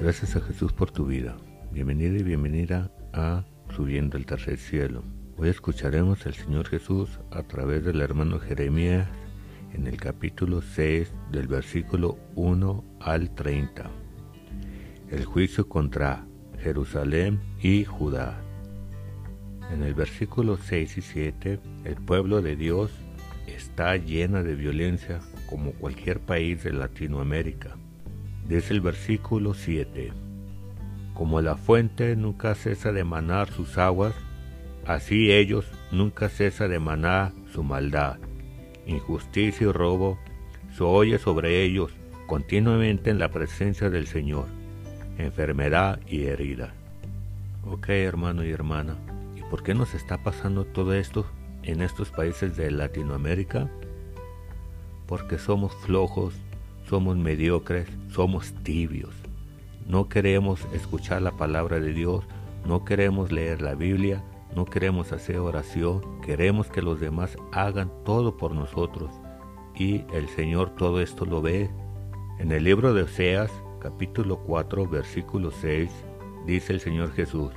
Gracias a Jesús por tu vida. Bienvenida y bienvenida a Subiendo el Tercer Cielo. Hoy escucharemos al Señor Jesús a través del hermano Jeremías en el capítulo 6 del versículo 1 al 30. El juicio contra Jerusalén y Judá. En el versículo 6 y 7, el pueblo de Dios está llena de violencia como cualquier país de Latinoamérica. Dice el versículo 7. Como la fuente nunca cesa de manar sus aguas, así ellos nunca cesa de manar su maldad. Injusticia y robo se oye sobre ellos continuamente en la presencia del Señor, enfermedad y herida. Ok, hermano y hermana, ¿y por qué nos está pasando todo esto en estos países de Latinoamérica? Porque somos flojos, somos mediocres, somos tibios. No queremos escuchar la palabra de Dios, no queremos leer la Biblia, no queremos hacer oración, queremos que los demás hagan todo por nosotros. Y el Señor todo esto lo ve. En el libro de Oseas, capítulo 4, versículo 6, dice el Señor Jesús,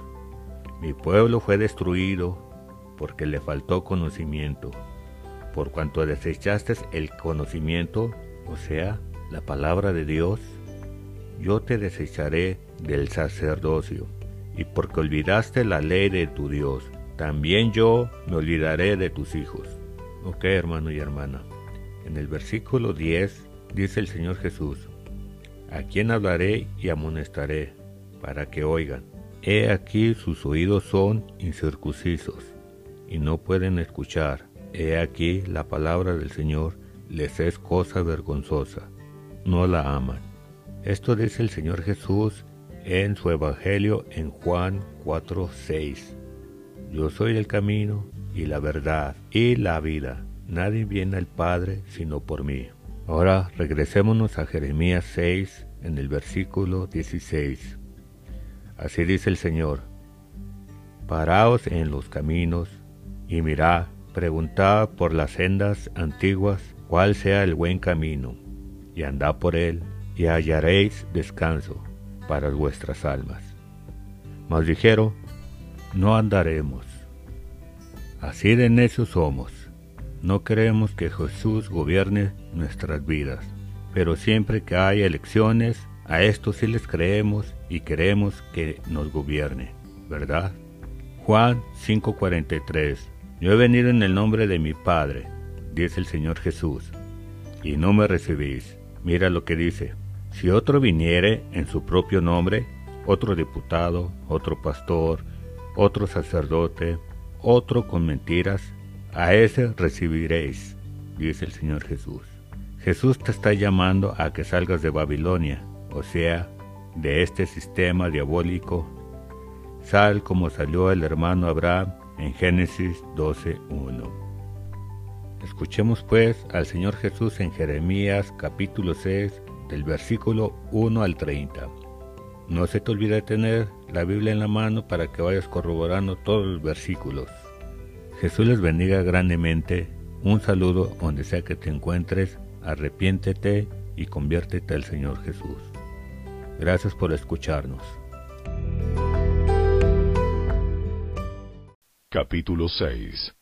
Mi pueblo fue destruido porque le faltó conocimiento. Por cuanto desechaste el conocimiento, o sea, la palabra de Dios, yo te desecharé del sacerdocio, y porque olvidaste la ley de tu Dios, también yo me olvidaré de tus hijos. Ok, hermano y hermana. En el versículo 10 dice el Señor Jesús, a quien hablaré y amonestaré, para que oigan. He aquí sus oídos son incircuncisos, y no pueden escuchar. He aquí la palabra del Señor les es cosa vergonzosa no la aman. Esto dice el Señor Jesús en su Evangelio en Juan 4:6. Yo soy el camino y la verdad y la vida. Nadie viene al Padre sino por mí. Ahora regresémonos a Jeremías 6 en el versículo 16. Así dice el Señor. Paraos en los caminos y mirad, preguntad por las sendas antiguas cuál sea el buen camino y andad por él, y hallaréis descanso para vuestras almas. Mas dijeron, no andaremos. Así de necios somos. No queremos que Jesús gobierne nuestras vidas, pero siempre que hay elecciones, a esto sí les creemos y queremos que nos gobierne, ¿verdad? Juan 5:43 Yo he venido en el nombre de mi Padre, dice el Señor Jesús, y no me recibís. Mira lo que dice. Si otro viniere en su propio nombre, otro diputado, otro pastor, otro sacerdote, otro con mentiras, a ese recibiréis, dice el Señor Jesús. Jesús te está llamando a que salgas de Babilonia, o sea, de este sistema diabólico. Sal como salió el hermano Abraham en Génesis 12.1. Escuchemos pues al Señor Jesús en Jeremías capítulo 6 del versículo 1 al 30. No se te olvide tener la Biblia en la mano para que vayas corroborando todos los versículos. Jesús les bendiga grandemente. Un saludo donde sea que te encuentres. Arrepiéntete y conviértete al Señor Jesús. Gracias por escucharnos. Capítulo 6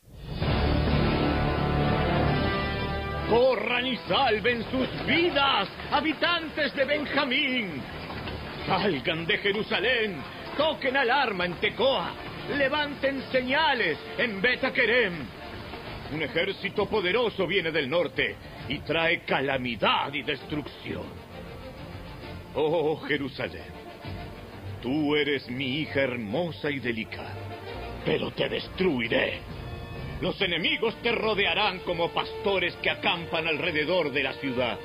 corran y salven sus vidas, habitantes de Benjamín. Salgan de Jerusalén, toquen alarma en Tecoa, levanten señales en Betaquerem. Un ejército poderoso viene del norte y trae calamidad y destrucción. Oh Jerusalén, tú eres mi hija hermosa y delicada, pero te destruiré los enemigos te rodearán como pastores que acampan alrededor de la ciudad.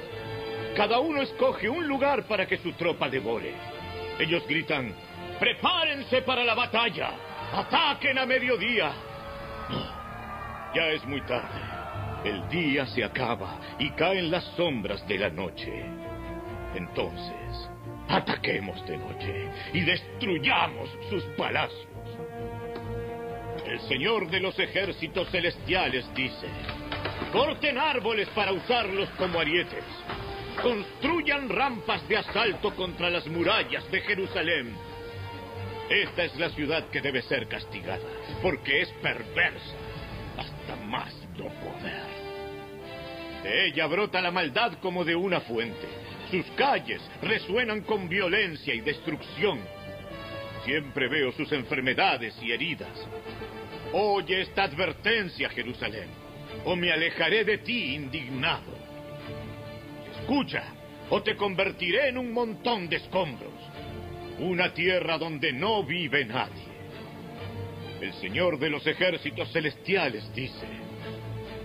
Cada uno escoge un lugar para que su tropa devore. Ellos gritan, prepárense para la batalla, ataquen a mediodía. Ya es muy tarde. El día se acaba y caen las sombras de la noche. Entonces, ataquemos de noche y destruyamos sus palacios. El Señor de los ejércitos celestiales dice, corten árboles para usarlos como arietes, construyan rampas de asalto contra las murallas de Jerusalén. Esta es la ciudad que debe ser castigada, porque es perversa hasta más no poder. De ella brota la maldad como de una fuente. Sus calles resuenan con violencia y destrucción. Siempre veo sus enfermedades y heridas. Oye esta advertencia, Jerusalén, o me alejaré de ti indignado. Escucha, o te convertiré en un montón de escombros, una tierra donde no vive nadie. El Señor de los ejércitos celestiales dice,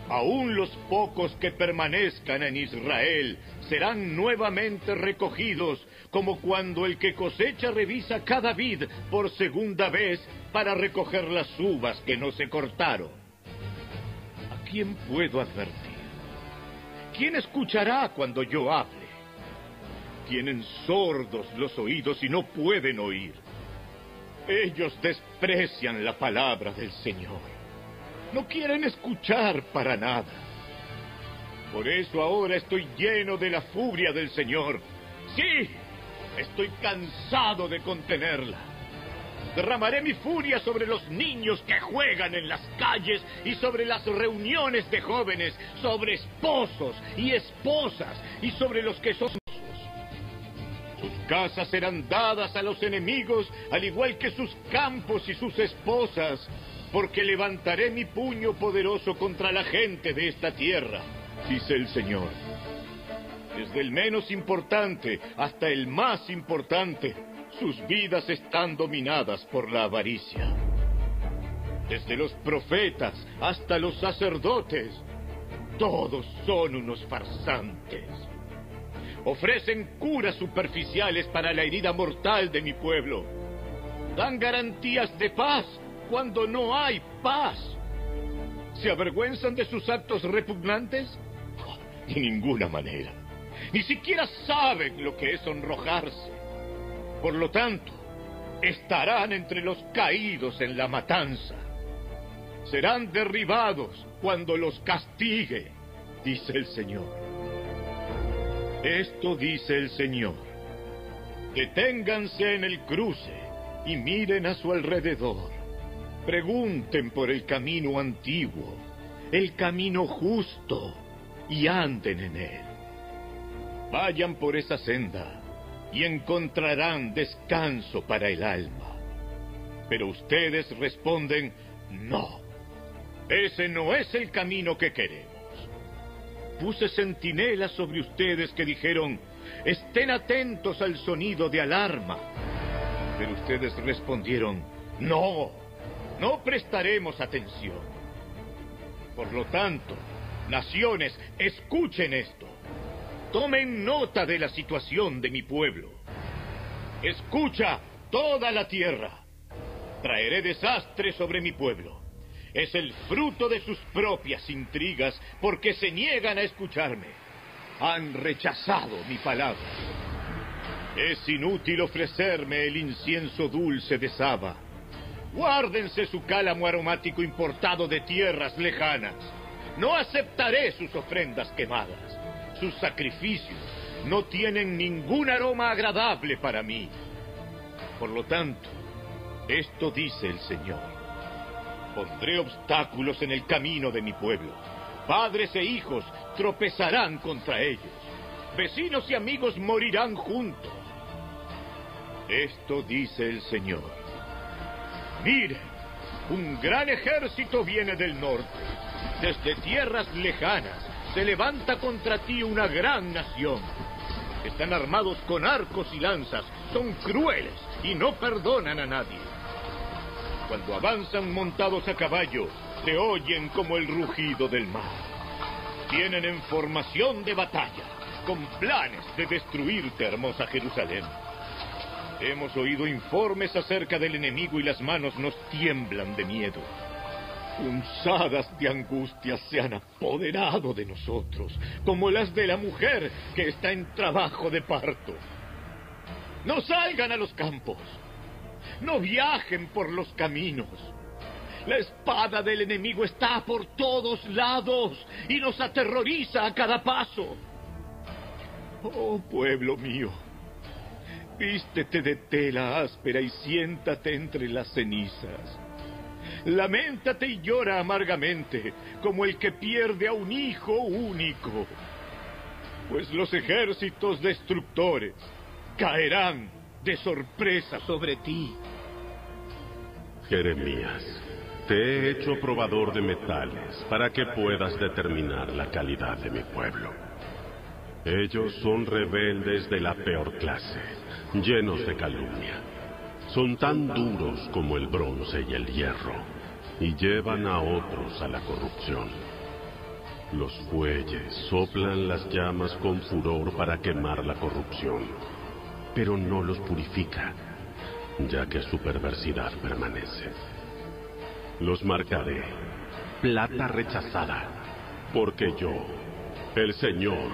aún los pocos que permanezcan en Israel serán nuevamente recogidos, como cuando el que cosecha revisa cada vid por segunda vez para recoger las uvas que no se cortaron. ¿A quién puedo advertir? ¿Quién escuchará cuando yo hable? Tienen sordos los oídos y no pueden oír. Ellos desprecian la palabra del Señor. No quieren escuchar para nada. Por eso ahora estoy lleno de la furia del Señor. Sí, estoy cansado de contenerla. Derramaré mi furia sobre los niños que juegan en las calles y sobre las reuniones de jóvenes, sobre esposos y esposas y sobre los que son sus casas serán dadas a los enemigos, al igual que sus campos y sus esposas, porque levantaré mi puño poderoso contra la gente de esta tierra, dice el Señor. Desde el menos importante hasta el más importante, sus vidas están dominadas por la avaricia. Desde los profetas hasta los sacerdotes, todos son unos farsantes. Ofrecen curas superficiales para la herida mortal de mi pueblo. Dan garantías de paz cuando no hay paz. ¿Se avergüenzan de sus actos repugnantes? de ninguna manera. Ni siquiera saben lo que es sonrojarse. Por lo tanto, estarán entre los caídos en la matanza. Serán derribados cuando los castigue, dice el Señor. Esto dice el Señor. Deténganse en el cruce y miren a su alrededor. Pregunten por el camino antiguo, el camino justo, y anden en él. Vayan por esa senda y encontrarán descanso para el alma. Pero ustedes responden, no, ese no es el camino que queremos. Puse centinelas sobre ustedes que dijeron, estén atentos al sonido de alarma. Pero ustedes respondieron, no, no prestaremos atención. Por lo tanto, naciones, escuchen esto. Tomen nota de la situación de mi pueblo. Escucha toda la tierra. Traeré desastre sobre mi pueblo. Es el fruto de sus propias intrigas porque se niegan a escucharme. Han rechazado mi palabra. Es inútil ofrecerme el incienso dulce de Saba. Guárdense su cálamo aromático importado de tierras lejanas. No aceptaré sus ofrendas quemadas. Sus sacrificios no tienen ningún aroma agradable para mí. Por lo tanto, esto dice el Señor. Pondré obstáculos en el camino de mi pueblo. Padres e hijos tropezarán contra ellos. Vecinos y amigos morirán juntos. Esto dice el Señor. Miren, un gran ejército viene del norte. Desde tierras lejanas se levanta contra ti una gran nación. Están armados con arcos y lanzas, son crueles y no perdonan a nadie. Cuando avanzan montados a caballo, se oyen como el rugido del mar. Tienen en formación de batalla, con planes de destruirte, hermosa Jerusalén. Hemos oído informes acerca del enemigo y las manos nos tiemblan de miedo. Punzadas de angustia se han apoderado de nosotros, como las de la mujer que está en trabajo de parto. No salgan a los campos, no viajen por los caminos. La espada del enemigo está por todos lados y nos aterroriza a cada paso. Oh pueblo mío, vístete de tela áspera y siéntate entre las cenizas. Lamentate y llora amargamente, como el que pierde a un hijo único. Pues los ejércitos destructores caerán de sorpresa sobre ti. Jeremías, te he hecho probador de metales para que puedas determinar la calidad de mi pueblo. Ellos son rebeldes de la peor clase, llenos de calumnia. Son tan duros como el bronce y el hierro, y llevan a otros a la corrupción. Los fuelles soplan las llamas con furor para quemar la corrupción, pero no los purifica, ya que su perversidad permanece. Los marcaré, plata rechazada, porque yo, el Señor,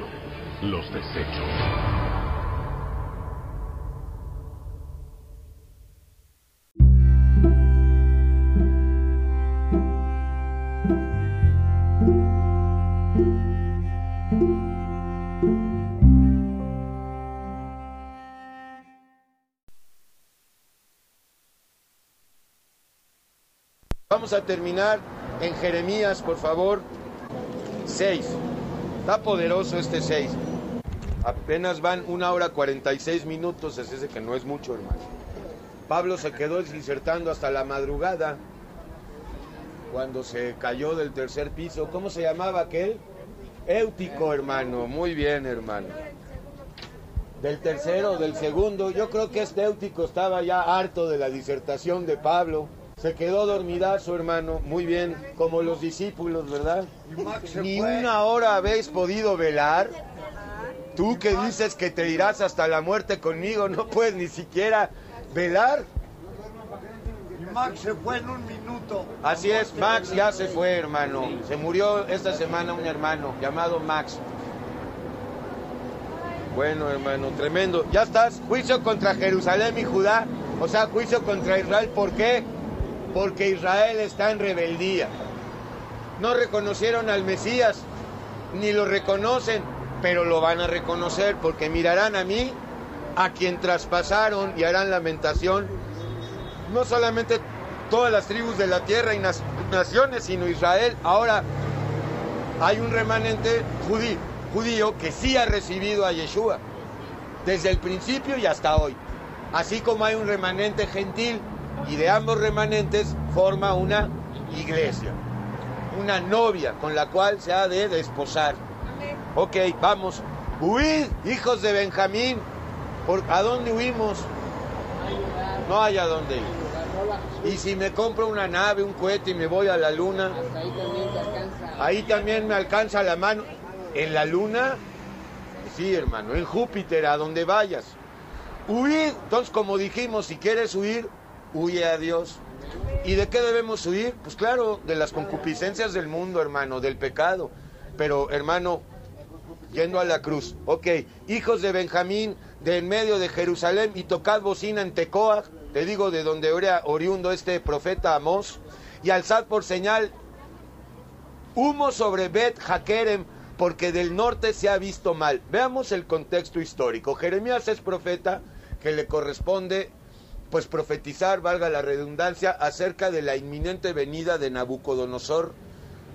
los desecho. Vamos a terminar en Jeremías, por favor. 6. Está poderoso este 6. Apenas van una hora 46 minutos, es ese que no es mucho, hermano. Pablo se quedó disertando hasta la madrugada cuando se cayó del tercer piso. ¿Cómo se llamaba aquel? Éutico, hermano. Muy bien, hermano. Del tercero, del segundo. Yo creo que este Éutico estaba ya harto de la disertación de Pablo. Se quedó dormidazo, hermano. Muy bien, como los discípulos, ¿verdad? Ni una hora habéis podido velar. Tú que dices que te irás hasta la muerte conmigo, no puedes ni siquiera velar. Max se fue en un minuto. Así es, Max ya se fue, hermano. Se murió esta semana un hermano llamado Max. Bueno, hermano, tremendo. Ya estás, juicio contra Jerusalén y Judá. O sea, juicio contra Israel. ¿Por qué? Porque Israel está en rebeldía. No reconocieron al Mesías, ni lo reconocen, pero lo van a reconocer porque mirarán a mí, a quien traspasaron y harán lamentación. No solamente todas las tribus de la tierra y naciones, sino Israel. Ahora hay un remanente judío, judío que sí ha recibido a Yeshua desde el principio y hasta hoy. Así como hay un remanente gentil y de ambos remanentes forma una iglesia, una novia con la cual se ha de desposar. Ok, vamos. Huid, hijos de Benjamín. ¿Por, ¿A dónde huimos? No hay a dónde ir. Y si me compro una nave, un cohete y me voy a la luna, ahí también me alcanza la mano. ¿En la luna? Sí, hermano, en Júpiter, a donde vayas. Huid, entonces como dijimos, si quieres huir, huye a Dios. ¿Y de qué debemos huir? Pues claro, de las concupiscencias del mundo, hermano, del pecado. Pero, hermano, yendo a la cruz. Ok, hijos de Benjamín, de en medio de Jerusalén, y tocad bocina en Tecoa, te digo de donde era oriundo este profeta Amós, y alzad por señal humo sobre Bet Jaquerem, porque del norte se ha visto mal. Veamos el contexto histórico. Jeremías es profeta que le corresponde pues profetizar, valga la redundancia, acerca de la inminente venida de Nabucodonosor,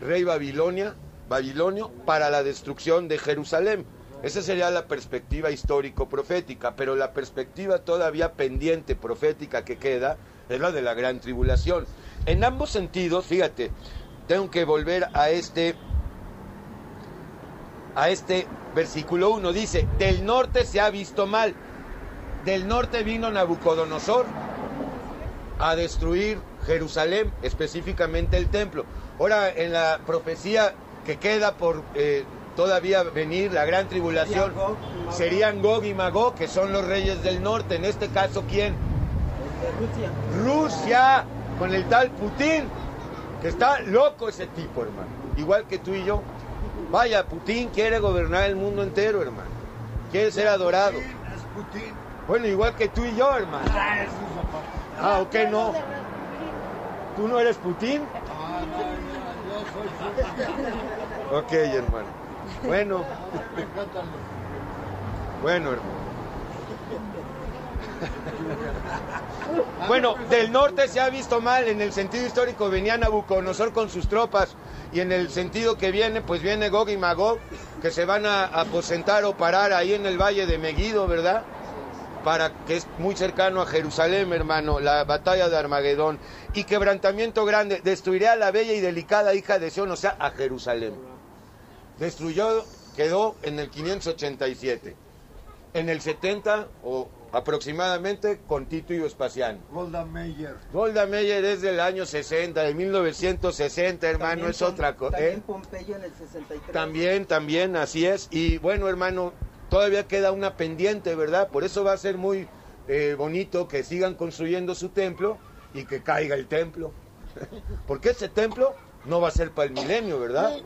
rey Babilonia, babilonio, para la destrucción de Jerusalén. Esa sería la perspectiva histórico-profética, pero la perspectiva todavía pendiente profética que queda es la de la gran tribulación. En ambos sentidos, fíjate, tengo que volver a este a este versículo 1 dice, del norte se ha visto mal. Del norte vino Nabucodonosor a destruir Jerusalén, específicamente el templo. Ahora, en la profecía que queda por eh, todavía venir, la gran tribulación, serían Gog y Magog, que son los reyes del norte. En este caso, ¿quién? Rusia, con el tal Putin, que está loco ese tipo, hermano. Igual que tú y yo. Vaya, Putin quiere gobernar el mundo entero, hermano. Quiere ser adorado. Putin es Putin. Bueno, igual que tú y yo, hermano. Ah. Ah, ok, no. ¿Tú no eres Putin? Ah, no, yo, soy Putin. Ok, hermano. Bueno. Bueno, hermano. Bueno, del norte se ha visto mal, en el sentido histórico venía Nabucodonosor con sus tropas y en el sentido que viene, pues viene Gog y Magog, que se van a aposentar o parar ahí en el valle de Megiddo, ¿verdad? Para que es muy cercano a Jerusalén, hermano, la batalla de Armagedón. Y quebrantamiento grande, destruiré a la bella y delicada hija de Sion, o sea, a Jerusalén. Destruyó, quedó en el 587. En el 70 o aproximadamente con Tito y Vespasiano. Golda Meir. Golda Meir es del año 60, de 1960, hermano, También es otra cosa. También Pompeyo en el 63. También, también, así es. Y bueno, hermano, todavía queda una pendiente, ¿verdad? Por eso va a ser muy eh, bonito que sigan construyendo su templo y que caiga el templo. Porque ese templo no va a ser para el milenio, ¿verdad?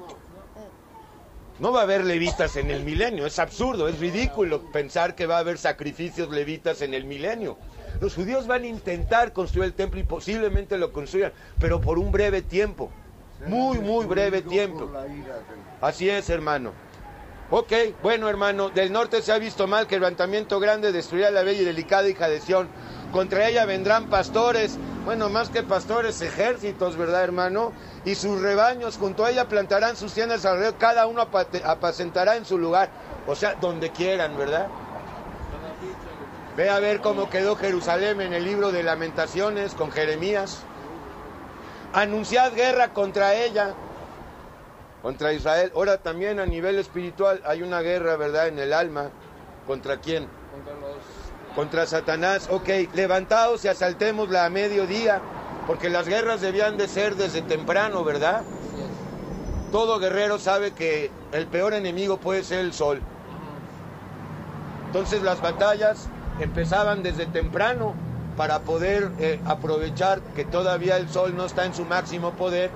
No va a haber levitas en el milenio, es absurdo, es ridículo pensar que va a haber sacrificios levitas en el milenio. Los judíos van a intentar construir el templo y posiblemente lo construyan, pero por un breve tiempo, muy, muy breve tiempo. Así es, hermano. Ok, bueno, hermano, del norte se ha visto mal que el levantamiento grande destruirá la bella y delicada hija de Sión. Contra ella vendrán pastores, bueno, más que pastores, ejércitos, ¿verdad, hermano? Y sus rebaños, junto a ella plantarán sus tiendas alrededor, cada uno apacentará en su lugar, o sea, donde quieran, ¿verdad? Ve a ver cómo quedó Jerusalén en el libro de lamentaciones con Jeremías. Anunciad guerra contra ella, contra Israel. Ahora también a nivel espiritual hay una guerra, ¿verdad? En el alma. ¿Contra quién? Contra Satanás. Ok, levantaos y asaltémosla a mediodía, porque las guerras debían de ser desde temprano, ¿verdad? Todo guerrero sabe que el peor enemigo puede ser el sol. Entonces las batallas empezaban desde temprano para poder eh, aprovechar que todavía el sol no está en su máximo poder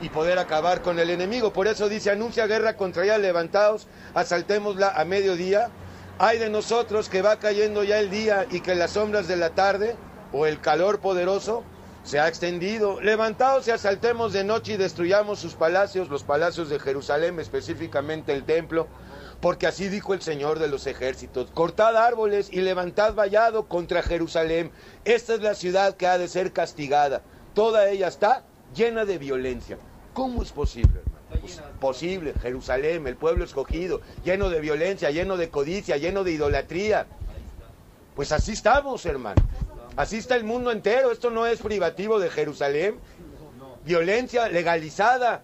y poder acabar con el enemigo. Por eso dice, anuncia guerra contra ella, levantaos, asaltémosla a mediodía. Hay de nosotros que va cayendo ya el día y que las sombras de la tarde o el calor poderoso se ha extendido. Levantaos y asaltemos de noche y destruyamos sus palacios, los palacios de Jerusalén, específicamente el templo, porque así dijo el Señor de los ejércitos. Cortad árboles y levantad vallado contra Jerusalén. Esta es la ciudad que ha de ser castigada. Toda ella está llena de violencia. ¿Cómo es posible, hermano? Pues, posible, Jerusalén, el pueblo escogido, lleno de violencia, lleno de codicia, lleno de idolatría. Pues así estamos, hermano. Así está el mundo entero. Esto no es privativo de Jerusalén. Violencia legalizada.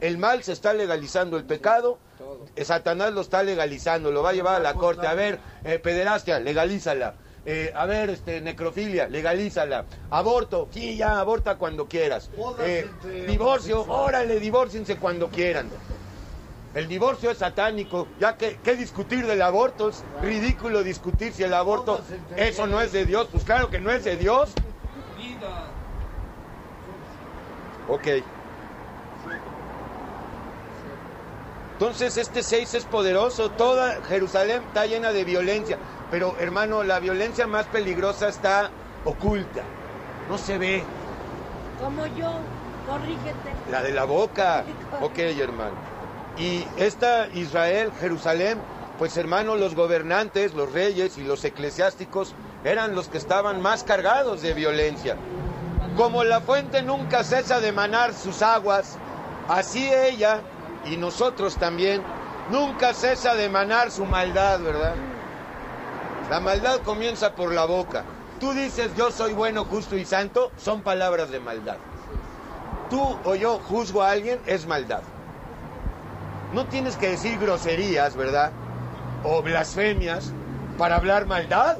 El mal se está legalizando, el pecado, Satanás lo está legalizando, lo va a llevar a la corte. A ver, eh, pederastia, legalízala. Eh, a ver, este, necrofilia, legalízala. Aborto, sí, ya, aborta cuando quieras. Eh, divorcio, órale, divórciense cuando quieran. El divorcio es satánico, ya que qué discutir del aborto, es ridículo discutir si el aborto, eso no es de Dios, pues claro que no es de Dios. Ok. Entonces este 6 es poderoso, toda Jerusalén está llena de violencia, pero hermano, la violencia más peligrosa está oculta, no se ve, Como yo, corrígete. la de la boca. Ok, hermano. Y esta Israel, Jerusalén, pues hermano, los gobernantes, los reyes y los eclesiásticos eran los que estaban más cargados de violencia. Como la fuente nunca cesa de manar sus aguas, así ella y nosotros también nunca cesa de manar su maldad, ¿verdad? La maldad comienza por la boca. Tú dices yo soy bueno, justo y santo, son palabras de maldad. Tú o yo juzgo a alguien, es maldad. No tienes que decir groserías, ¿verdad? O blasfemias para hablar maldad.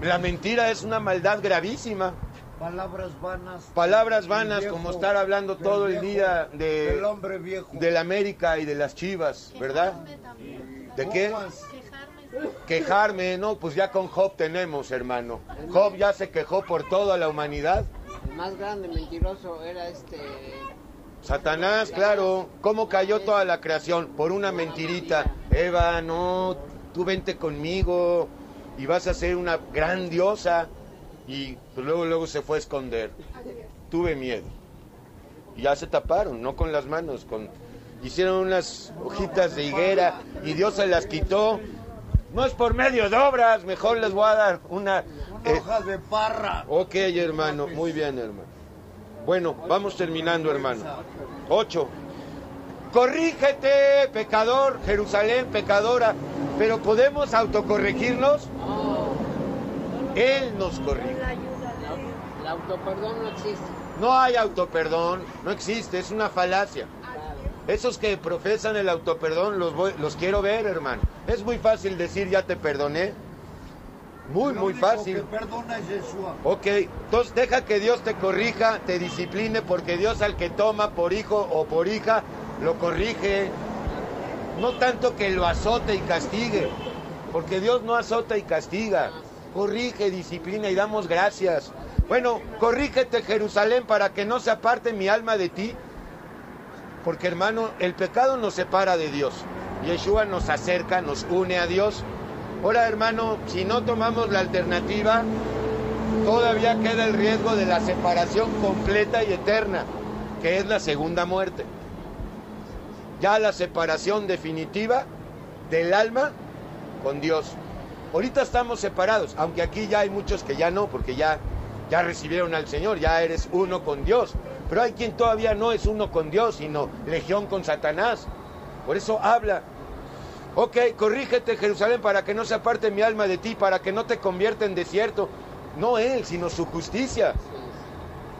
La mentira es una maldad gravísima. Palabras vanas. Palabras vanas viejo- como estar hablando todo el día de, Del hombre viejo. de la América y de las chivas, ¿verdad? ¿De qué? Quejarme, no, pues ya con Job tenemos, hermano. Job ya se quejó por toda la humanidad. El más grande mentiroso era este. Satanás, claro, ¿cómo cayó toda la creación? Por una mentirita. Eva, no, tú vente conmigo y vas a ser una gran diosa. Y pues luego, luego se fue a esconder. Tuve miedo. Y ya se taparon, no con las manos, con hicieron unas hojitas de higuera y Dios se las quitó. No es por medio de obras, mejor les voy a dar una... eh, Hojas de parra. ok, hermano, muy bien, hermano. Bueno, vamos terminando, hermano. Ocho. Corrígete, pecador, Jerusalén, pecadora. Pero podemos autocorregirnos. Él nos corrige. El autoperdón no existe. No hay autoperdón, no existe, es una falacia. Esos que profesan el autoperdón los, voy- los quiero ver, hermano. Es muy fácil decir ya te perdoné. Muy, Lo muy único fácil. que perdona es Yeshua. Ok, entonces deja que Dios te corrija, te discipline, porque Dios al que toma por hijo o por hija, lo corrige. No tanto que lo azote y castigue, porque Dios no azota y castiga. Corrige, disciplina y damos gracias. Bueno, corrígete Jerusalén para que no se aparte mi alma de ti, porque hermano, el pecado nos separa de Dios. Yeshua nos acerca, nos une a Dios. Ahora hermano, si no tomamos la alternativa, todavía queda el riesgo de la separación completa y eterna, que es la segunda muerte. Ya la separación definitiva del alma con Dios. Ahorita estamos separados, aunque aquí ya hay muchos que ya no, porque ya, ya recibieron al Señor, ya eres uno con Dios. Pero hay quien todavía no es uno con Dios, sino legión con Satanás. Por eso habla. Ok, corrígete Jerusalén para que no se aparte mi alma de ti, para que no te convierta en desierto. No él, sino su justicia.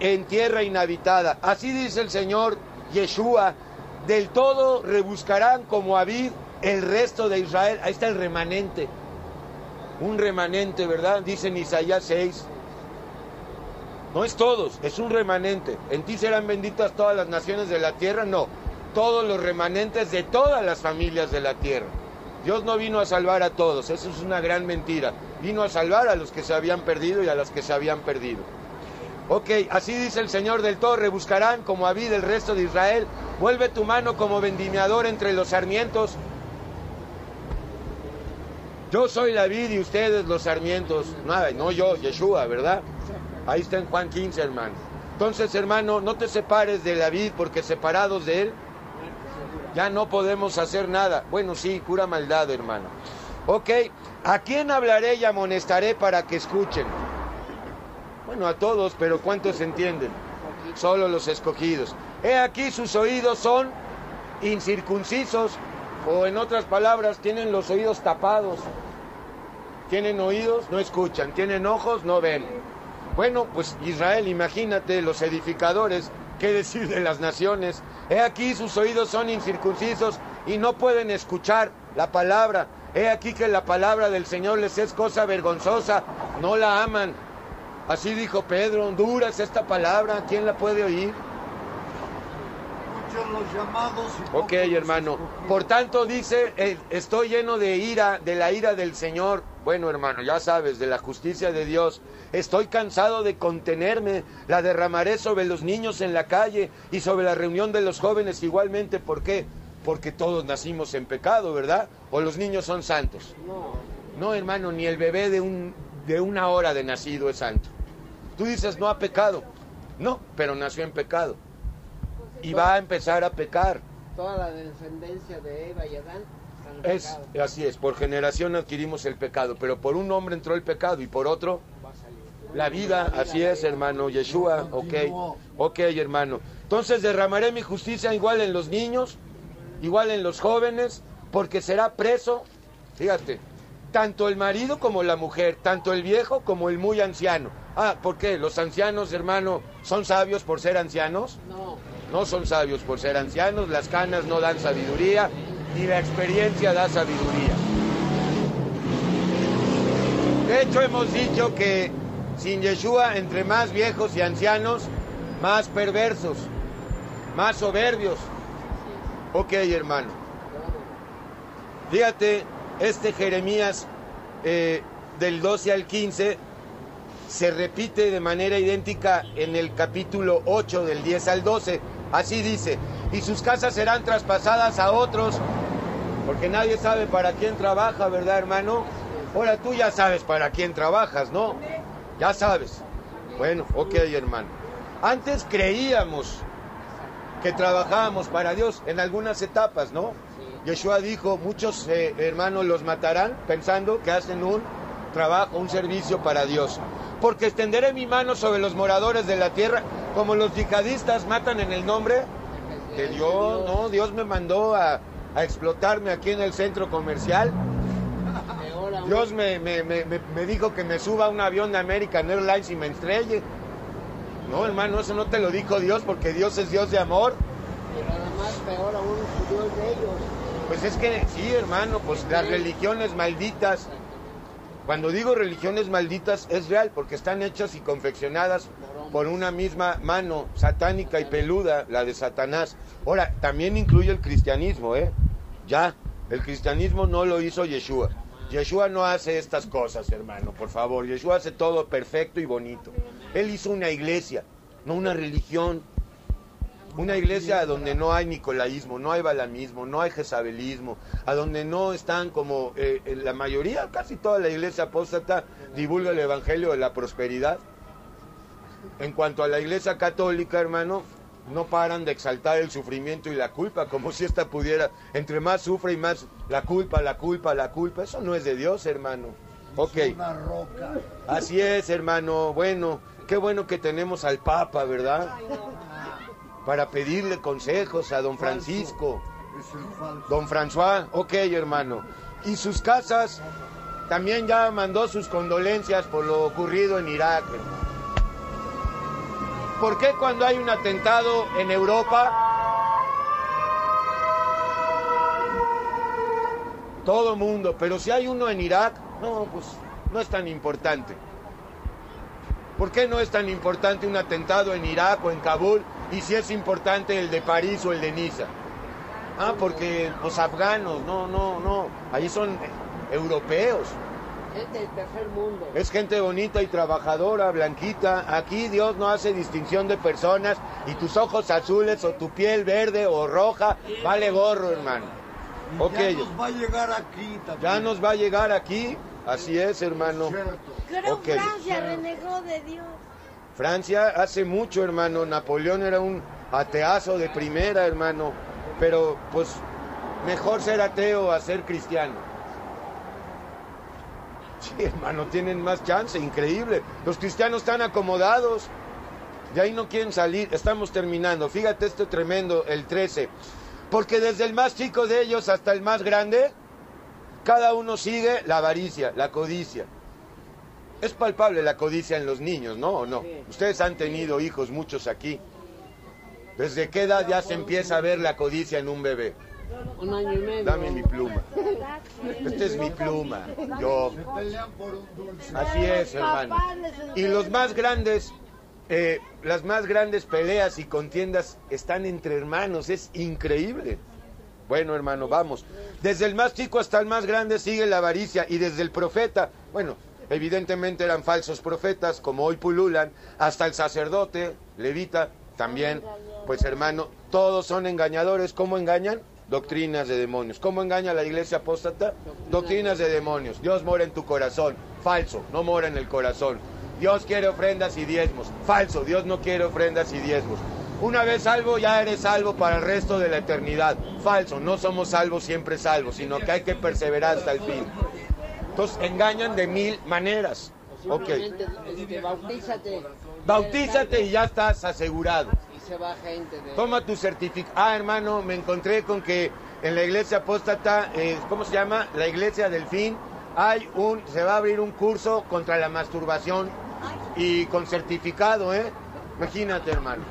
En tierra inhabitada. Así dice el Señor Yeshua. Del todo rebuscarán como Abid el resto de Israel. Ahí está el remanente. Un remanente, ¿verdad? Dice en Isaías 6. No es todos, es un remanente. En ti serán benditas todas las naciones de la tierra. No, todos los remanentes de todas las familias de la tierra. Dios no vino a salvar a todos, eso es una gran mentira. Vino a salvar a los que se habían perdido y a las que se habían perdido. Ok, así dice el Señor del todo, rebuscarán como a el resto de Israel. Vuelve tu mano como vendimiador entre los sarmientos. Yo soy la vid y ustedes los sarmientos. Nada, no yo, Yeshua, ¿verdad? Ahí está en Juan 15, hermano. Entonces, hermano, no te separes de la vid porque separados de él ya no podemos hacer nada. Bueno, sí, pura maldad, hermano. Ok, ¿a quién hablaré y amonestaré para que escuchen? Bueno, a todos, pero ¿cuántos entienden? Solo los escogidos. He aquí sus oídos son incircuncisos, o en otras palabras, tienen los oídos tapados. Tienen oídos, no escuchan. Tienen ojos, no ven. Bueno, pues Israel, imagínate, los edificadores, ¿qué decir de las naciones? He aquí sus oídos son incircuncisos y no pueden escuchar la palabra. He aquí que la palabra del Señor les es cosa vergonzosa, no la aman. Así dijo Pedro, dura es esta palabra, ¿quién la puede oír? Los llamados Ok, hermano. Por tanto, dice, eh, estoy lleno de ira, de la ira del Señor. Bueno, hermano, ya sabes, de la justicia de Dios. Estoy cansado de contenerme. La derramaré sobre los niños en la calle y sobre la reunión de los jóvenes igualmente. ¿Por qué? Porque todos nacimos en pecado, ¿verdad? O los niños son santos. No, No, hermano, ni el bebé de, un, de una hora de nacido es santo. Tú dices, no ha pecado. No, pero nació en pecado. Y va a empezar a pecar. toda la descendencia de Eva y Adán Es, así es, por generación adquirimos el pecado, pero por un hombre entró el pecado y por otro Va a salir. la vida, así es, hermano, Yeshua, ok, ok, hermano. Entonces derramaré mi justicia igual en los niños, igual en los jóvenes, porque será preso, fíjate, tanto el marido como la mujer, tanto el viejo como el muy anciano. Ah, ¿por qué? ¿Los ancianos, hermano, son sabios por ser ancianos? No, No son sabios por ser ancianos, las canas no dan sabiduría, ni la experiencia da sabiduría. De hecho, hemos dicho que sin Yeshua, entre más viejos y ancianos, más perversos, más soberbios. Ok, hermano. Fíjate, este Jeremías eh, del 12 al 15 se repite de manera idéntica en el capítulo 8 del 10 al 12. Así dice, y sus casas serán traspasadas a otros, porque nadie sabe para quién trabaja, ¿verdad, hermano? Ahora tú ya sabes para quién trabajas, ¿no? Ya sabes. Bueno, ok, hermano. Antes creíamos que trabajábamos para Dios en algunas etapas, ¿no? Yeshua dijo, muchos eh, hermanos los matarán pensando que hacen un trabajo, un servicio para Dios. Porque extenderé mi mano sobre los moradores de la tierra, como los yihadistas matan en el nombre de Dios, ¿no? Dios me mandó a, a explotarme aquí en el centro comercial. Dios me, me, me, me, dijo que me suba a un avión de American Airlines y me estrelle. No, hermano, eso no te lo dijo Dios porque Dios es Dios de amor. Pero además peor aún Dios de ellos. Pues es que sí, hermano, pues las religiones malditas. Cuando digo religiones malditas es real porque están hechas y confeccionadas por una misma mano satánica y peluda, la de Satanás. Ahora, también incluye el cristianismo, ¿eh? Ya, el cristianismo no lo hizo Yeshua. Yeshua no hace estas cosas, hermano, por favor. Yeshua hace todo perfecto y bonito. Él hizo una iglesia, no una religión. Una iglesia donde no hay nicolaísmo, no hay balamismo, no hay jezabelismo, a donde no están como eh, la mayoría, casi toda la iglesia apóstata divulga el evangelio de la prosperidad. En cuanto a la iglesia católica, hermano, no paran de exaltar el sufrimiento y la culpa, como si esta pudiera, entre más sufre y más la culpa, la culpa, la culpa. Eso no es de Dios, hermano. Ok. Así es, hermano. Bueno, qué bueno que tenemos al Papa, ¿verdad? Para pedirle consejos a don Francisco. Don François, ok, hermano. Y sus casas también ya mandó sus condolencias por lo ocurrido en Irak, hermano. ¿Por qué cuando hay un atentado en Europa todo mundo, pero si hay uno en Irak, no, pues no es tan importante. ¿Por qué no es tan importante un atentado en Irak o en Kabul y si es importante el de París o el de Niza? Ah, porque los afganos, no, no, no, ahí son europeos. Gente del tercer mundo. Es gente bonita y trabajadora, blanquita. Aquí Dios no hace distinción de personas y tus ojos azules o tu piel verde o roja, vale gorro, hermano. Y Ok. Ya nos va a llegar aquí también. Ya nos va a llegar aquí, así es, hermano. Creo Ok. Francia renegó de Dios. Francia hace mucho, hermano. Napoleón era un ateazo de primera, hermano. Pero, pues, mejor ser ateo a ser cristiano. Sí, hermano, tienen más chance, increíble. Los cristianos están acomodados. De ahí no quieren salir. Estamos terminando. Fíjate esto tremendo, el 13. Porque desde el más chico de ellos hasta el más grande, cada uno sigue la avaricia, la codicia. Es palpable la codicia en los niños, ¿no? ¿O no? Ustedes han tenido hijos, muchos aquí. ¿Desde qué edad ya se empieza a ver la codicia en un bebé? Dame mi pluma. Esta es mi pluma. Yo. Así es, hermano. Y los más grandes, eh, las más grandes peleas y contiendas están entre hermanos. Es increíble. Bueno, hermano, vamos. Desde el más chico hasta el más grande sigue la avaricia. Y desde el profeta, bueno, evidentemente eran falsos profetas, como hoy pululan, hasta el sacerdote, levita, también. Pues hermano, todos son engañadores. ¿Cómo engañan? Doctrinas de demonios. ¿Cómo engaña la iglesia apóstata? Doctrinas de demonios. Dios mora en tu corazón. Falso, no mora en el corazón. Dios quiere ofrendas y diezmos. Falso, Dios no quiere ofrendas y diezmos. Una vez salvo, ya eres salvo para el resto de la eternidad. Falso, no somos salvos siempre salvos, sino que hay que perseverar hasta el fin. Entonces engañan de mil maneras. Ok. Bautízate y ya estás asegurado. Toma tu certificado. Ah, hermano, me encontré con que en la iglesia apóstata, eh, ¿cómo se llama? La iglesia del fin, hay un, se va a abrir un curso contra la masturbación y con certificado, ¿eh? Imagínate, hermano.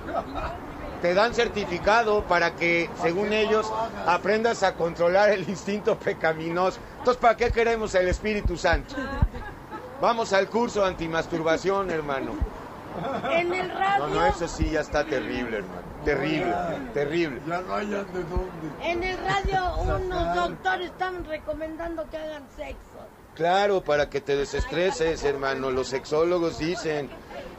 Te dan certificado para que, según ellos, aprendas a controlar el instinto pecaminoso. Entonces, ¿para qué queremos el Espíritu Santo? Vamos al curso antimasturbación, hermano. En el No, radio, no, eso sí ya está terrible, hermano. Terrible, terrible. Ya no hayan de dónde. en el radio unos doctores están recomendando que hagan sexo. Claro, para que te desestreses, hermano. Los sexólogos dicen.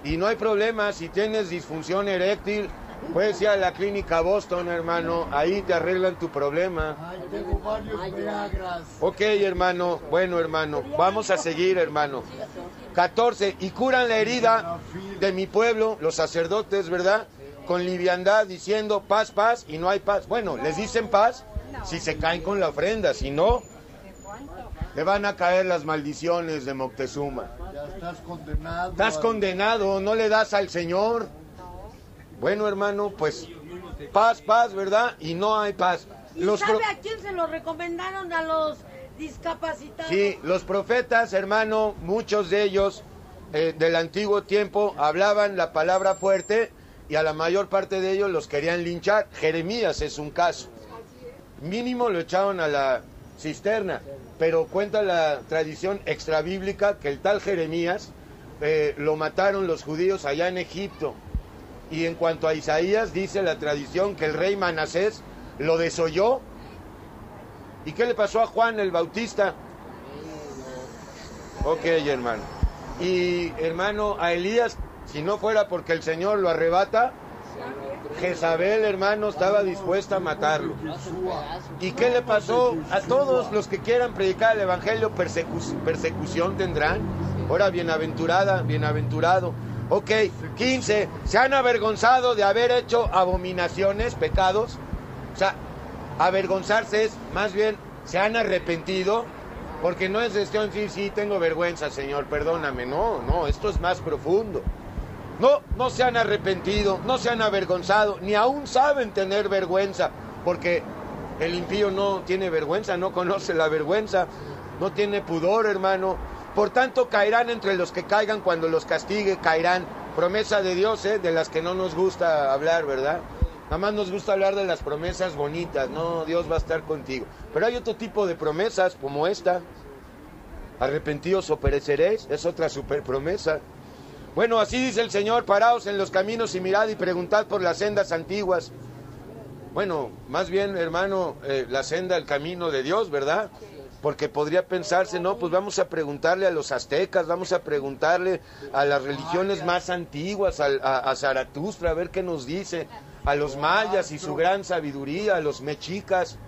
Y no hay problema, si tienes disfunción eréctil, puedes ir a la clínica Boston, hermano. Ahí te arreglan tu problema. Ay, tengo varios Viagras. Ok, hermano. Bueno, hermano. Vamos a seguir, hermano. 14. Y curan la herida de mi pueblo, los sacerdotes, ¿verdad? con liviandad diciendo paz, paz y no hay paz. Bueno, les dicen paz si se caen con la ofrenda, si no, le van a caer las maldiciones de Moctezuma. Ya estás condenado. Estás condenado, no le das al Señor. Bueno, hermano, pues paz, paz, ¿verdad? Y no hay paz. ¿Y sabe a quién se lo recomendaron? A los discapacitados. Sí, los profetas, hermano, muchos de ellos eh, del antiguo tiempo hablaban la palabra fuerte y a la mayor parte de ellos los querían linchar. Jeremías es un caso. Mínimo lo echaron a la cisterna, pero cuenta la tradición extrabíblica que el tal Jeremías eh, lo mataron los judíos allá en Egipto. Y en cuanto a Isaías, dice la tradición que el rey Manasés lo desoyó. ¿Y qué le pasó a Juan el Bautista? Ok, hermano. Y hermano, a Elías, si no fuera porque el Señor lo arrebata, Jezabel, hermano, estaba dispuesta a matarlo. ¿Y qué le pasó? A todos los que quieran predicar el Evangelio, persecu- persecución tendrán. Ahora, bienaventurada, bienaventurado. Ok, 15. Se han avergonzado de haber hecho abominaciones, pecados. O sea, avergonzarse es más bien, se han arrepentido. Porque no es de decir, sí, tengo vergüenza, Señor, perdóname. No, no, esto es más profundo. No, no se han arrepentido, no se han avergonzado, ni aún saben tener vergüenza, porque el impío no tiene vergüenza, no conoce la vergüenza, no tiene pudor, hermano. Por tanto, caerán entre los que caigan cuando los castigue, caerán. Promesa de Dios, ¿eh? de las que no nos gusta hablar, ¿verdad? Nada más nos gusta hablar de las promesas bonitas, no, Dios va a estar contigo. Pero hay otro tipo de promesas, como esta. Arrepentidos o pereceréis, es otra super promesa. Bueno, así dice el Señor, paraos en los caminos y mirad y preguntad por las sendas antiguas. Bueno, más bien, hermano, eh, la senda, el camino de Dios, ¿verdad? Porque podría pensarse, no, pues vamos a preguntarle a los aztecas, vamos a preguntarle a las religiones más antiguas, al- a, a Zaratustra, a ver qué nos dice, a los mayas y su gran sabiduría, a los mexicas.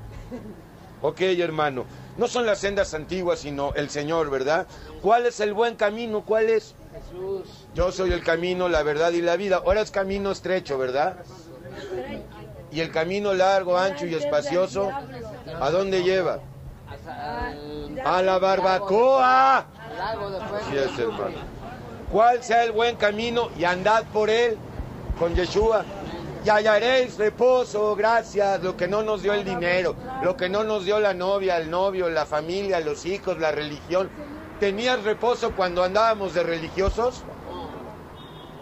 Ok, hermano, no son las sendas antiguas, sino el Señor, ¿verdad? ¿Cuál es el buen camino? ¿Cuál es? Jesús. Yo soy el camino, la verdad y la vida. Ahora es camino estrecho, ¿verdad? Y el camino largo, ancho y espacioso, ¿a dónde lleva? A la barbacoa. Así es, hermano. ¿Cuál sea el buen camino? Y andad por él con Yeshua. Y hallaréis reposo, gracias, lo que no nos dio el dinero, lo que no nos dio la novia, el novio, la familia, los hijos, la religión. ¿Tenías reposo cuando andábamos de religiosos?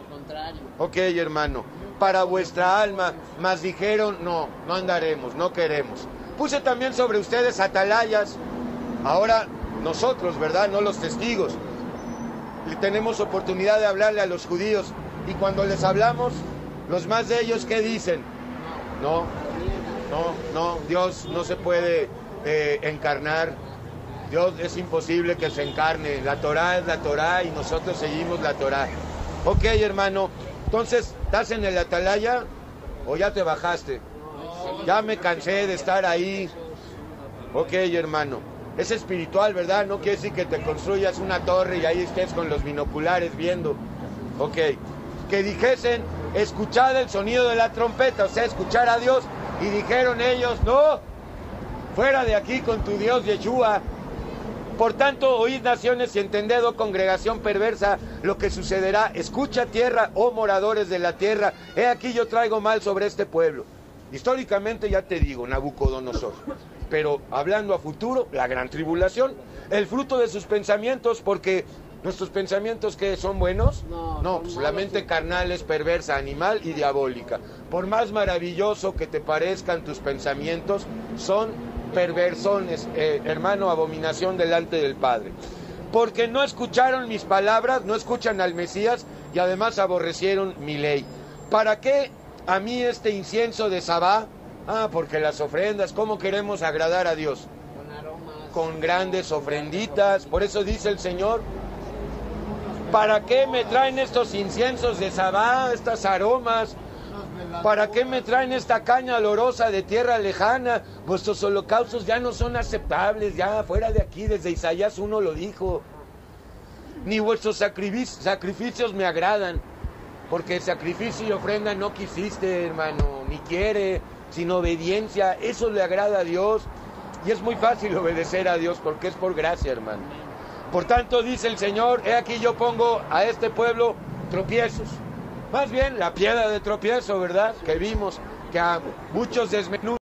Al contrario. Ok, hermano, para vuestra alma, mas dijeron, no, no andaremos, no queremos. Puse también sobre ustedes atalayas. Ahora nosotros, ¿verdad? No los testigos. Tenemos oportunidad de hablarle a los judíos. Y cuando les hablamos, los más de ellos, ¿qué dicen? No, no, no, Dios no se puede eh, encarnar. Dios es imposible que se encarne. La Torah es la Torah y nosotros seguimos la Torah. Ok, hermano. Entonces, ¿estás en el atalaya o ya te bajaste? Ya me cansé de estar ahí. Ok, hermano. Es espiritual, ¿verdad? No quiere decir que te construyas una torre y ahí estés con los binoculares viendo. Ok. Que dijesen, escuchad el sonido de la trompeta, o sea, escuchar a Dios. Y dijeron ellos, no, fuera de aquí con tu Dios Yeshua. Por tanto, oíd naciones y entended, oh congregación perversa, lo que sucederá. Escucha tierra, oh moradores de la tierra. He aquí yo traigo mal sobre este pueblo. Históricamente ya te digo, Nabucodonosor. Pero hablando a futuro, la gran tribulación, el fruto de sus pensamientos, porque nuestros pensamientos que son buenos, No, no, pues la mente carnal es perversa, animal y diabólica. Por más maravilloso que te parezcan tus pensamientos, son perversones, eh, hermano, abominación delante del Padre. Porque no escucharon mis palabras, no escuchan al Mesías y además aborrecieron mi ley. ¿Para qué a mí este incienso de Sabá? Ah, porque las ofrendas, ¿cómo queremos agradar a Dios? Con aromas. con grandes ofrenditas. Por eso dice el Señor, ¿para qué me traen estos inciensos de Sabá, estas aromas? ¿Para qué me traen esta caña olorosa de tierra lejana? Vuestros holocaustos ya no son aceptables, ya fuera de aquí, desde Isaías 1 lo dijo. Ni vuestros sacrific- sacrificios me agradan. Porque sacrificio y ofrenda no quisiste, hermano, ni quiere, sin obediencia. Eso le agrada a Dios. Y es muy fácil obedecer a Dios porque es por gracia, hermano. Por tanto, dice el Señor, he aquí yo pongo a este pueblo tropiezos. Más bien la piedra de tropiezo, ¿verdad? Que vimos que a muchos desmenuzan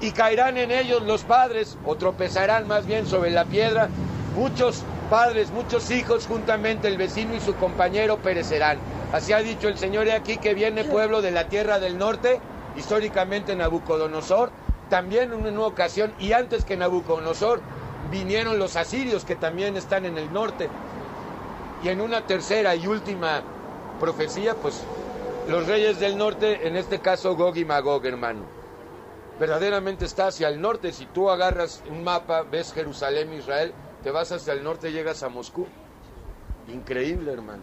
y caerán en ellos los padres o tropezarán más bien sobre la piedra. Muchos padres, muchos hijos, juntamente el vecino y su compañero perecerán. Así ha dicho el Señor, he aquí que viene pueblo de la tierra del norte, históricamente Nabucodonosor, también en una ocasión, y antes que Nabucodonosor, vinieron los asirios que también están en el norte. Y en una tercera y última profecía, pues los reyes del norte, en este caso Gog y Magog, hermano. Verdaderamente está hacia el norte. Si tú agarras un mapa, ves Jerusalén, Israel, te vas hacia el norte y llegas a Moscú. Increíble, hermano.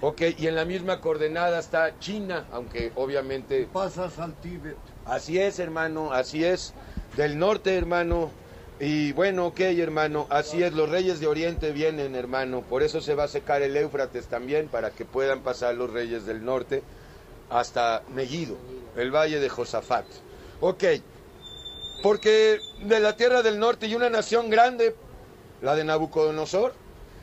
Ok, y en la misma coordenada está China, aunque obviamente... Pasas al Tíbet. Así es, hermano, así es. Del norte, hermano. Y bueno, ok, hermano, así es. Los reyes de Oriente vienen, hermano. Por eso se va a secar el Éufrates también, para que puedan pasar los reyes del norte hasta Megiddo, el valle de Josafat. Ok, porque de la tierra del norte y una nación grande, la de Nabucodonosor,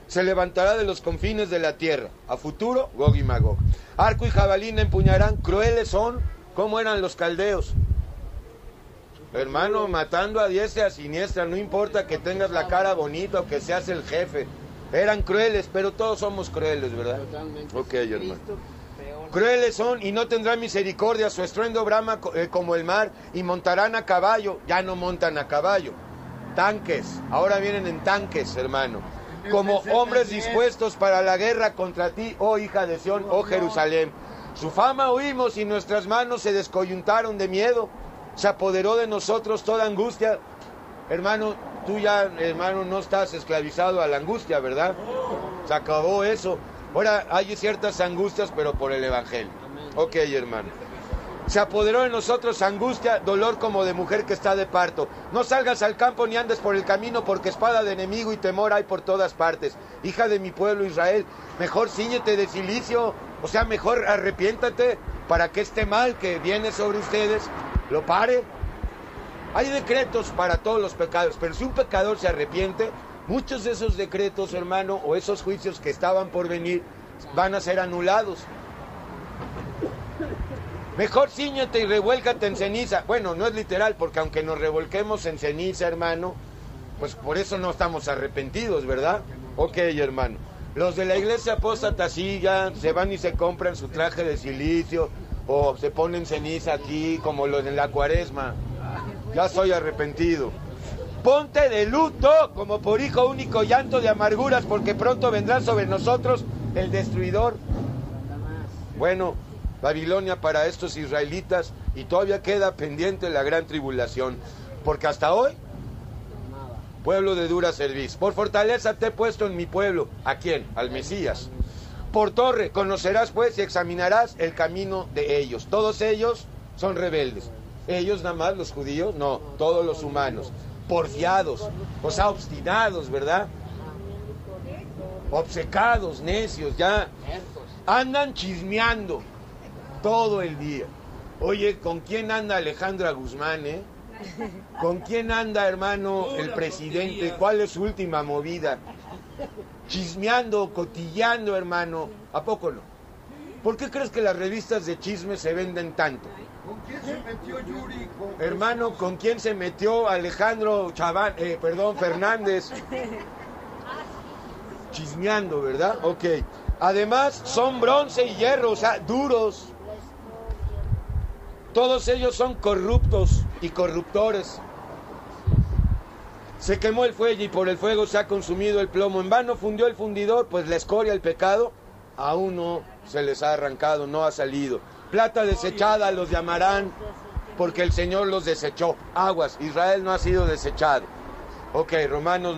se levantará de los confines de la tierra. A futuro, Gog y Magog. Arco y jabalina empuñarán, crueles son, como eran los caldeos. Hermano, matando a diestra y a siniestra, no importa que tengas la cara bonita o que seas el jefe. Eran crueles, pero todos somos crueles, ¿verdad? Ok, hermano. Crueles son y no tendrán misericordia, su estruendo brama eh, como el mar y montarán a caballo, ya no montan a caballo. Tanques, ahora vienen en tanques, hermano. Como hombres dispuestos para la guerra contra ti, oh hija de Sión, oh Jerusalén. Su fama oímos y nuestras manos se descoyuntaron de miedo. Se apoderó de nosotros toda angustia. Hermano, tú ya, hermano, no estás esclavizado a la angustia, ¿verdad? Se acabó eso. Ahora hay ciertas angustias, pero por el Evangelio. Ok, hermano. Se apoderó de nosotros angustia, dolor como de mujer que está de parto. No salgas al campo ni andes por el camino, porque espada de enemigo y temor hay por todas partes. Hija de mi pueblo Israel, mejor ciñete de silicio, o sea, mejor arrepiéntate para que este mal que viene sobre ustedes lo pare. Hay decretos para todos los pecados, pero si un pecador se arrepiente, muchos de esos decretos, hermano, o esos juicios que estaban por venir, van a ser anulados. Mejor ciñete y revuélcate en ceniza. Bueno, no es literal, porque aunque nos revolquemos en ceniza, hermano, pues por eso no estamos arrepentidos, ¿verdad? Ok, hermano. Los de la iglesia apóstata sí ya se van y se compran su traje de silicio o se ponen ceniza aquí como los de la cuaresma. Ya soy arrepentido. Ponte de luto como por hijo único llanto de amarguras porque pronto vendrá sobre nosotros el destruidor. Bueno, Babilonia para estos israelitas y todavía queda pendiente la gran tribulación, porque hasta hoy, pueblo de dura serviz, por fortaleza te he puesto en mi pueblo, ¿a quién? Al Mesías. Por torre, conocerás pues y examinarás el camino de ellos. Todos ellos son rebeldes. Ellos nada más, los judíos, no, todos los humanos. Porfiados, o sea, obstinados, ¿verdad? Obcecados, necios, ya. Andan chismeando todo el día. Oye, ¿con quién anda Alejandra Guzmán, eh? ¿Con quién anda, hermano, el presidente? ¿Cuál es su última movida? Chismeando, cotillando, hermano. ¿A poco no? ¿Por qué crees que las revistas de chisme se venden tanto? ¿Con quién se metió Yuri? Con- Hermano, ¿con quién se metió Alejandro Chaván, eh, perdón, Fernández? Chismeando, ¿verdad? Ok. Además, son bronce y hierro, o sea, duros. Todos ellos son corruptos y corruptores. Se quemó el fuelle y por el fuego se ha consumido el plomo. En vano fundió el fundidor, pues la escoria, el pecado, aún no se les ha arrancado, no ha salido. Plata desechada los llamarán, porque el Señor los desechó. Aguas, Israel no ha sido desechado. Ok, Romanos